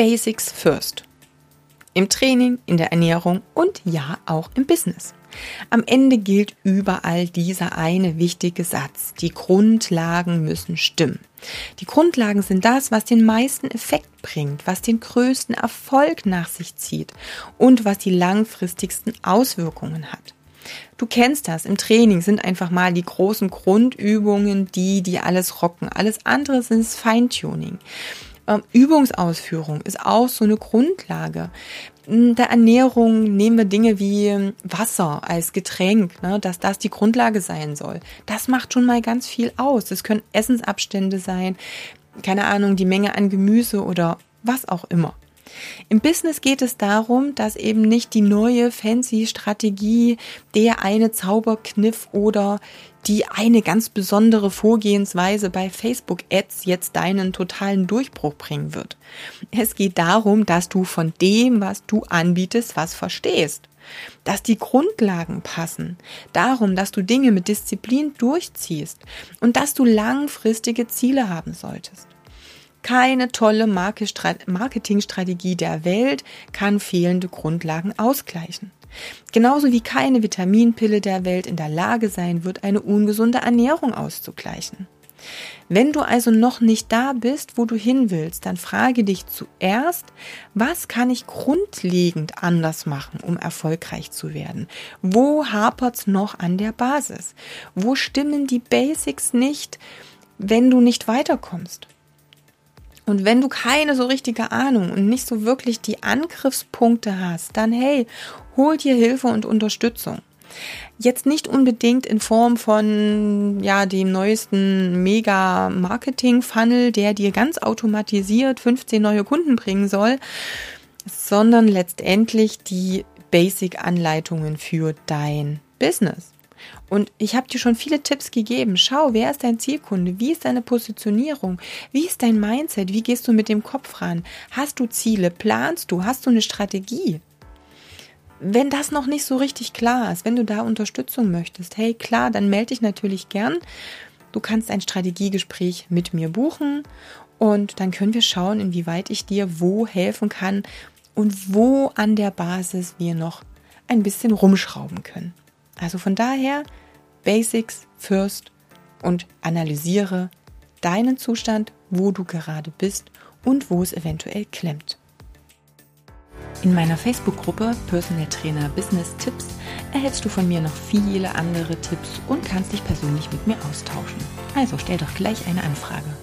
Basics first. Im Training, in der Ernährung und ja auch im Business. Am Ende gilt überall dieser eine wichtige Satz. Die Grundlagen müssen stimmen. Die Grundlagen sind das, was den meisten Effekt bringt, was den größten Erfolg nach sich zieht und was die langfristigsten Auswirkungen hat. Du kennst das. Im Training sind einfach mal die großen Grundübungen, die, die alles rocken. Alles andere sind Feintuning. Ähm, Übungsausführung ist auch so eine Grundlage. In der Ernährung nehmen wir Dinge wie ähm, Wasser als Getränk, ne, dass das die Grundlage sein soll. Das macht schon mal ganz viel aus. Es können Essensabstände sein, keine Ahnung, die Menge an Gemüse oder was auch immer. Im Business geht es darum, dass eben nicht die neue fancy Strategie, der eine Zauberkniff oder die eine ganz besondere Vorgehensweise bei Facebook Ads jetzt deinen totalen Durchbruch bringen wird. Es geht darum, dass du von dem, was du anbietest, was verstehst. Dass die Grundlagen passen. Darum, dass du Dinge mit Disziplin durchziehst und dass du langfristige Ziele haben solltest. Keine tolle Marketingstrategie der Welt kann fehlende Grundlagen ausgleichen. Genauso wie keine Vitaminpille der Welt in der Lage sein wird, eine ungesunde Ernährung auszugleichen. Wenn du also noch nicht da bist, wo du hin willst, dann frage dich zuerst, was kann ich grundlegend anders machen, um erfolgreich zu werden? Wo hapert's noch an der Basis? Wo stimmen die Basics nicht, wenn du nicht weiterkommst? Und wenn du keine so richtige Ahnung und nicht so wirklich die Angriffspunkte hast, dann hey, hol dir Hilfe und Unterstützung. Jetzt nicht unbedingt in Form von ja dem neuesten Mega Marketing Funnel, der dir ganz automatisiert 15 neue Kunden bringen soll, sondern letztendlich die Basic Anleitungen für dein Business. Und ich habe dir schon viele Tipps gegeben. Schau, wer ist dein Zielkunde? Wie ist deine Positionierung? Wie ist dein Mindset? Wie gehst du mit dem Kopf ran? Hast du Ziele? Planst du? Hast du eine Strategie? Wenn das noch nicht so richtig klar ist, wenn du da Unterstützung möchtest, hey klar, dann melde dich natürlich gern. Du kannst ein Strategiegespräch mit mir buchen und dann können wir schauen, inwieweit ich dir wo helfen kann und wo an der Basis wir noch ein bisschen rumschrauben können. Also von daher Basics first und analysiere deinen Zustand, wo du gerade bist und wo es eventuell klemmt. In meiner Facebook-Gruppe Personal Trainer Business Tipps erhältst du von mir noch viele andere Tipps und kannst dich persönlich mit mir austauschen. Also stell doch gleich eine Anfrage.